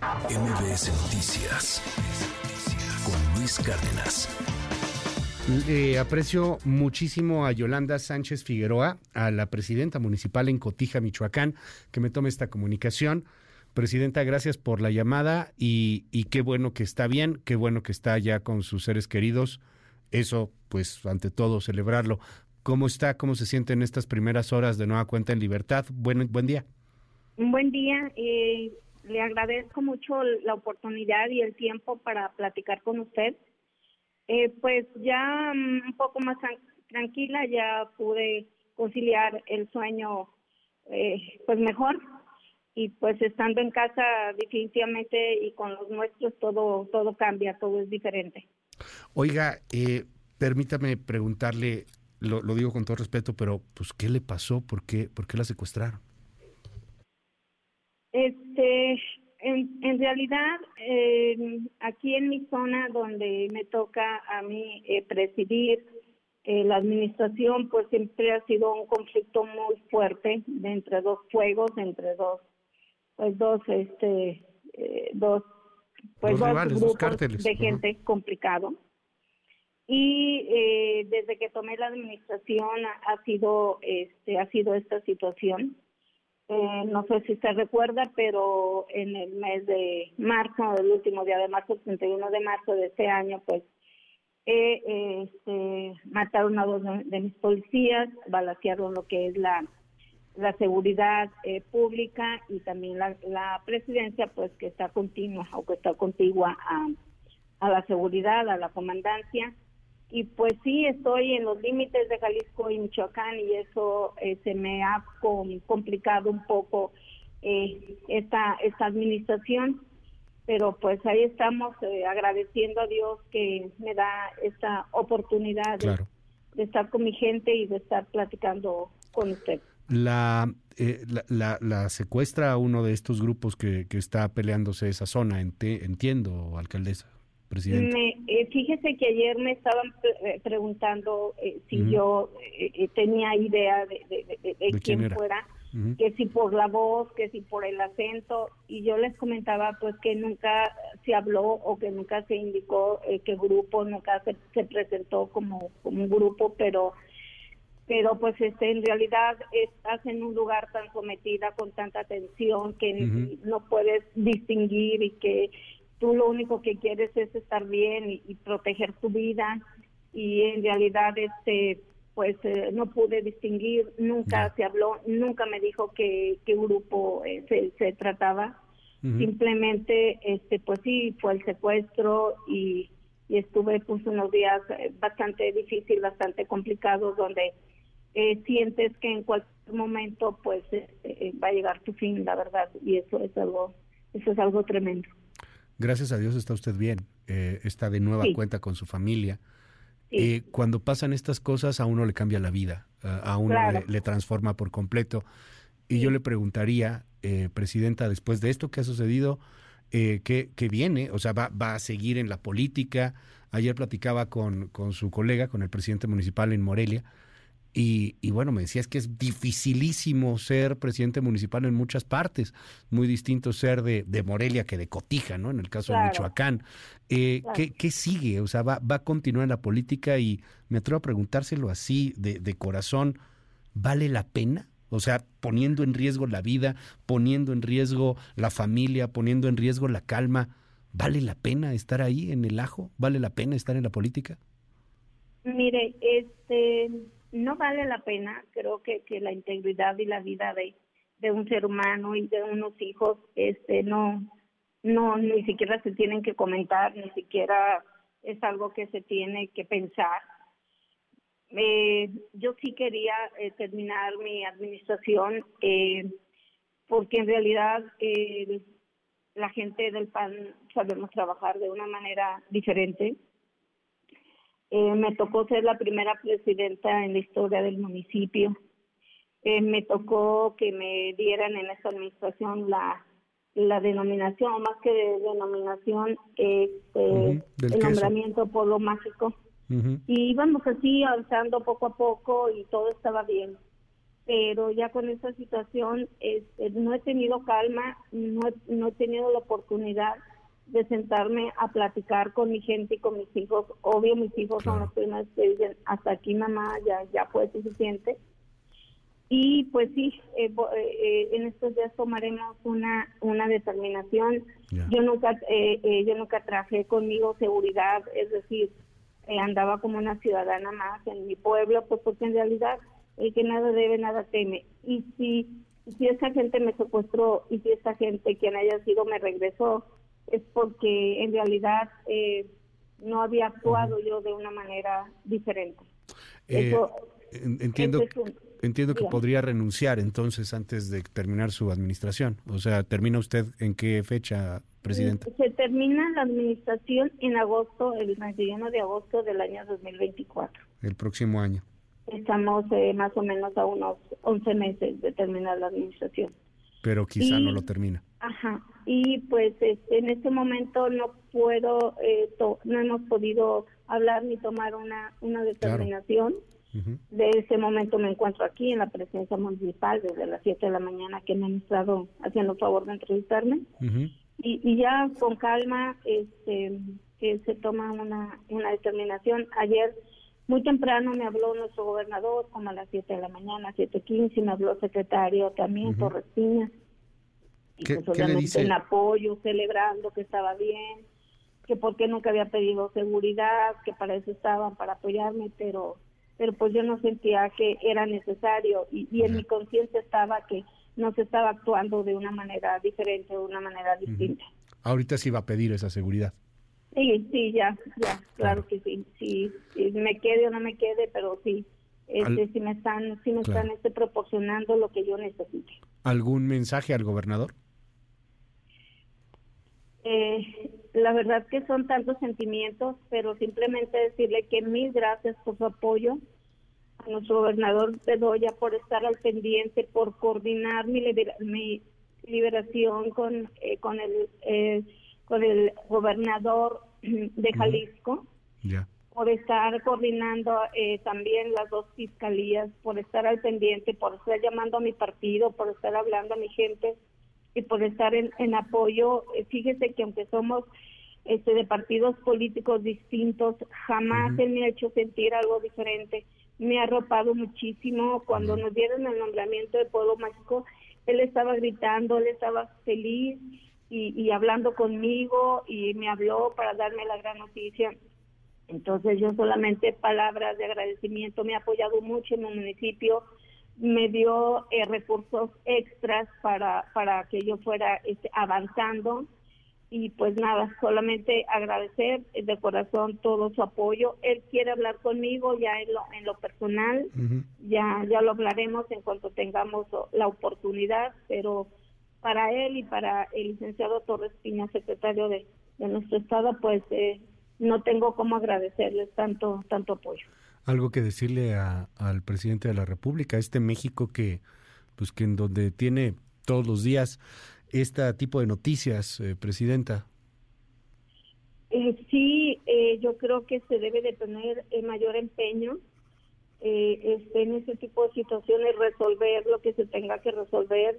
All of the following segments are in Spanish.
MBS Noticias con Luis Cárdenas. Le aprecio muchísimo a Yolanda Sánchez Figueroa, a la presidenta municipal en Cotija, Michoacán, que me tome esta comunicación. Presidenta, gracias por la llamada y, y qué bueno que está bien, qué bueno que está ya con sus seres queridos. Eso, pues, ante todo, celebrarlo. ¿Cómo está? ¿Cómo se siente en estas primeras horas de nueva cuenta en libertad? Buen, buen día. Un buen día. Eh, le agradezco mucho la oportunidad y el tiempo para platicar con usted. Eh, pues ya mm, un poco más tranquila, ya pude conciliar el sueño eh, pues mejor y pues estando en casa definitivamente y con los nuestros todo todo cambia, todo es diferente. Oiga, eh, permítame preguntarle, lo, lo, digo con todo respeto, pero pues ¿qué le pasó? ¿Por qué, por qué la secuestraron? Este, en, en realidad, eh, aquí en mi zona donde me toca a mí eh, presidir eh, la administración, pues siempre ha sido un conflicto muy fuerte de entre dos fuegos, entre dos, pues dos, este, dos, pues dos, rivales, grupos dos de gente uh -huh. complicado. Y eh, desde que tomé la administración ha, ha sido, este, ha sido esta situación. Eh, no sé si se recuerda, pero en el mes de marzo, el último día de marzo, el 31 de marzo de este año, pues eh, este, mataron a dos de, mis policías, balacearon lo que es la, la seguridad eh, pública y también la, la, presidencia, pues que está continua o que está contigua a, a la seguridad, a la comandancia y pues sí estoy en los límites de Jalisco y Michoacán y eso eh, se me ha com complicado un poco eh, esta esta administración pero pues ahí estamos eh, agradeciendo a Dios que me da esta oportunidad claro. de, de, estar con mi gente y de estar platicando con usted. La, eh, la, la, la, secuestra a uno de estos grupos que, que está peleándose esa zona, entiendo, alcaldesa. Me, eh, fíjese que ayer me estaban pre preguntando eh, si uh -huh. yo eh, tenía idea de, de, de, de quién, quién fuera, uh -huh. que si por la voz, que si por el acento, y yo les comentaba pues que nunca se habló o que nunca se indicó eh, qué grupo, nunca se, se presentó como, como un grupo, pero pero pues este en realidad estás en un lugar tan sometida con tanta atención que uh -huh. no puedes distinguir y que tú lo único que quieres es estar bien y, y proteger tu vida y en realidad este pues eh, no pude distinguir nunca no. se habló nunca me dijo que qué grupo eh, se, se, trataba uh -huh. simplemente este pues sí fue el secuestro y, y estuve pues unos días eh, bastante difícil bastante complicados donde eh, sientes que en cualquier momento pues va a llegar tu fin la verdad y eso es algo eso es algo tremendo Gracias a Dios está usted bien, eh, está de nueva sí. cuenta con su familia. Sí. Eh, cuando pasan estas cosas a uno le cambia la vida, a uno claro. le, le, transforma por completo. Y sí. yo le preguntaría, eh, Presidenta, después de esto que ha sucedido, eh, ¿qué, ¿qué, viene? O sea, va, ¿va, a seguir en la política? Ayer platicaba con, con su colega, con el presidente municipal en Morelia, y, y, bueno, me decías que es dificilísimo ser presidente municipal en muchas partes, muy distinto ser de, de Morelia que de Cotija, ¿no? En el caso claro. de Michoacán. Eh, claro. ¿qué, ¿qué, sigue? O sea, va, va, a continuar en la política y me atrevo a preguntárselo así, de, de corazón, ¿vale la pena? O sea, poniendo en riesgo la vida, poniendo en riesgo la familia, poniendo en riesgo la calma, ¿vale la pena estar ahí en el ajo? ¿Vale la pena estar en la política? Mire, este no vale la pena, creo que, que la integridad y la vida de, de un ser humano y de unos hijos, este, no, no, ni siquiera se tienen que comentar, ni siquiera es algo que se tiene que pensar. Eh, yo sí quería eh, terminar mi administración eh, porque en realidad eh, la gente del PAN sabemos trabajar de una manera diferente eh, me tocó ser la primera presidenta en la historia del municipio. Eh, me tocó que me dieran en esta administración la, la denominación, más que de denominación, este, uh -huh, el queso. nombramiento polo mágico. Uh -huh. Y íbamos así avanzando poco a poco y todo estaba bien. pero ya con esta situación este, no he tenido calma, no, no he tenido la oportunidad de sentarme a platicar con mi gente y con mis hijos. Obvio, mis hijos son los primeros que dicen, hasta aquí mamá, ya, ya fue suficiente. Y pues sí, eh, eh, eh, en estos días tomaremos una, una determinación. Yo nunca yo nunca traje conmigo seguridad, es decir, andaba como una ciudadana más en mi pueblo, pues porque en realidad el que nada debe, nada teme. Y si, si esa gente me secuestró y si esta gente, quien haya sido, me regresó, es porque en realidad eh, no había actuado yo de una manera diferente. Eh, entiendo, entiendo que podría renunciar entonces antes de terminar su administración. O sea, ¿termina usted en qué fecha, Presidenta? Se termina la administración en agosto, el 31 de agosto del año 2024. El próximo año. Estamos eh, más o menos a unos 11 meses de terminar la administración. Pero quizá no lo termina. Ajá, y pues este, en este momento no puedo, eh, no hemos podido hablar ni tomar una, una determinación. De ese momento me encuentro aquí en la presidencia municipal desde las 7 de la mañana que me han estado haciendo favor de entrevistarme. y, y, ya con calma este, que se toma una, una determinación. Ayer muy temprano me habló nuestro gobernador, como a las 7 de la mañana, 7.15, me habló el secretario también, Torres Piña y pues obviamente en apoyo, celebrando que estaba bien, que porque nunca había pedido seguridad, que para eso estaban, para apoyarme, pero pero pues yo no sentía que era necesario y, y en mi conciencia estaba que no se estaba actuando de una manera diferente, de una manera distinta. Ahorita sí va a pedir esa seguridad. Sí, sí, ya, ya, claro, que sí, sí, me quede o no me quede, pero sí, este, sí me están, sí me están este, proporcionando lo que yo necesito. ¿Algún mensaje al gobernador? Eh, la verdad que son tantos sentimientos, pero simplemente decirle que mil gracias por su apoyo. A nuestro gobernador Bedoya por estar al pendiente, por coordinar mi, mi liberación con eh, con el eh, con el gobernador de Jalisco, por estar coordinando eh, también las dos fiscalías, por estar al pendiente, por estar llamando a mi partido, por estar hablando a mi gente y por estar en, en apoyo. Eh, fíjese que aunque somos este de partidos políticos distintos, jamás él me ha hecho sentir algo diferente. Me ha arropado muchísimo. Cuando nos dieron el nombramiento de Pueblo Mágico, él estaba gritando, él estaba feliz y, y hablando conmigo y me habló para darme la gran noticia. Entonces yo solamente palabras de agradecimiento, me ha apoyado mucho en mi municipio, me dio eh, recursos extras para, para que yo fuera este, avanzando. Y pues nada, solamente agradecer de corazón todo su apoyo. Él quiere hablar conmigo ya en lo, en lo personal, ya, ya lo hablaremos en cuanto tengamos la oportunidad, pero para él y para el licenciado Torres Piña, secretario de, de nuestro estado, pues eh, no tengo cómo agradecerles tanto, tanto apoyo algo que decirle al presidente de la República, este México que, pues que en donde tiene todos los días este tipo de noticias, eh, presidenta. Eh, sí, eh, yo creo que se debe de tener mayor empeño este, en ese tipo de situaciones, resolver lo que se tenga que resolver.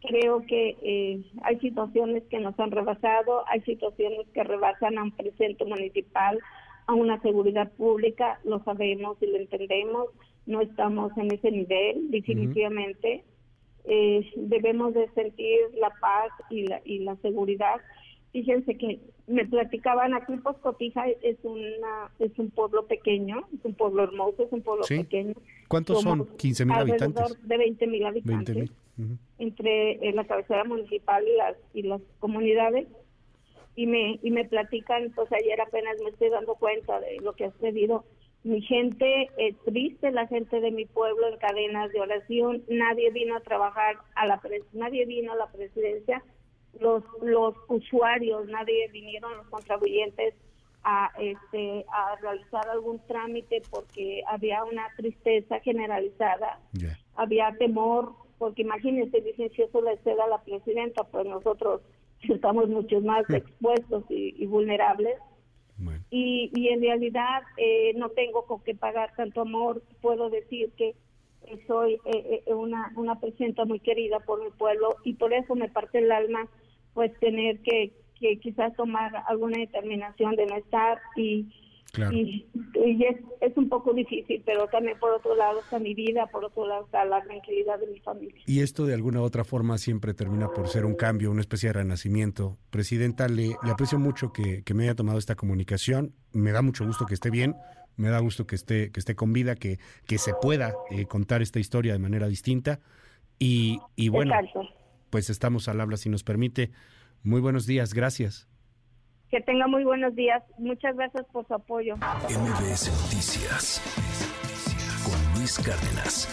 Creo que hay situaciones que nos han rebasado, hay situaciones que rebasan a un presidente municipal, a una seguridad pública, lo sabemos y lo entendemos, no estamos en ese nivel, definitivamente. Eh, debemos de sentir la paz y la, y la seguridad. Fíjense que me platicaban aquí Cotija es una es un pueblo pequeño, es un pueblo hermoso, es un pueblo pequeño. ¿Cuántos son? 15 mil habitantes. De 20 mil habitantes. Entre eh, la cabecera municipal y las y las comunidades y me y me platican, pues ayer apenas me estoy dando cuenta de lo que ha sucedido. Mi gente es triste, la gente de mi pueblo en cadenas de oración, nadie vino a trabajar a la nadie vino a la presidencia, los los usuarios, nadie vinieron los contribuyentes a este a realizar algún trámite porque había una tristeza generalizada, había temor porque imagínense, dicen si eso le ceda a la presidenta, pues nosotros estamos mucho más expuestos y, vulnerables. Y, y, en realidad eh, no tengo con qué pagar tanto amor. Puedo decir que soy eh, eh, una, una presidenta muy querida por mi pueblo y por eso me parte el alma pues tener que, que quizás tomar alguna determinación de no estar y, y, es, es, un poco difícil, pero también por otro lado está mi vida, por otro lado está la tranquilidad de mi familia. Y esto de alguna u otra forma siempre termina por ser un cambio, una especie de renacimiento. Presidenta, le, le aprecio mucho que, que me haya tomado esta comunicación, me da mucho gusto que esté bien, me da gusto que esté, que esté con vida, que, que se pueda eh, contar esta historia de manera distinta. Y, y bueno, pues estamos al habla si nos permite. Muy buenos días, gracias. Que tenga muy buenos días. Muchas gracias por su apoyo. MBS Noticias con Luis Cárdenas.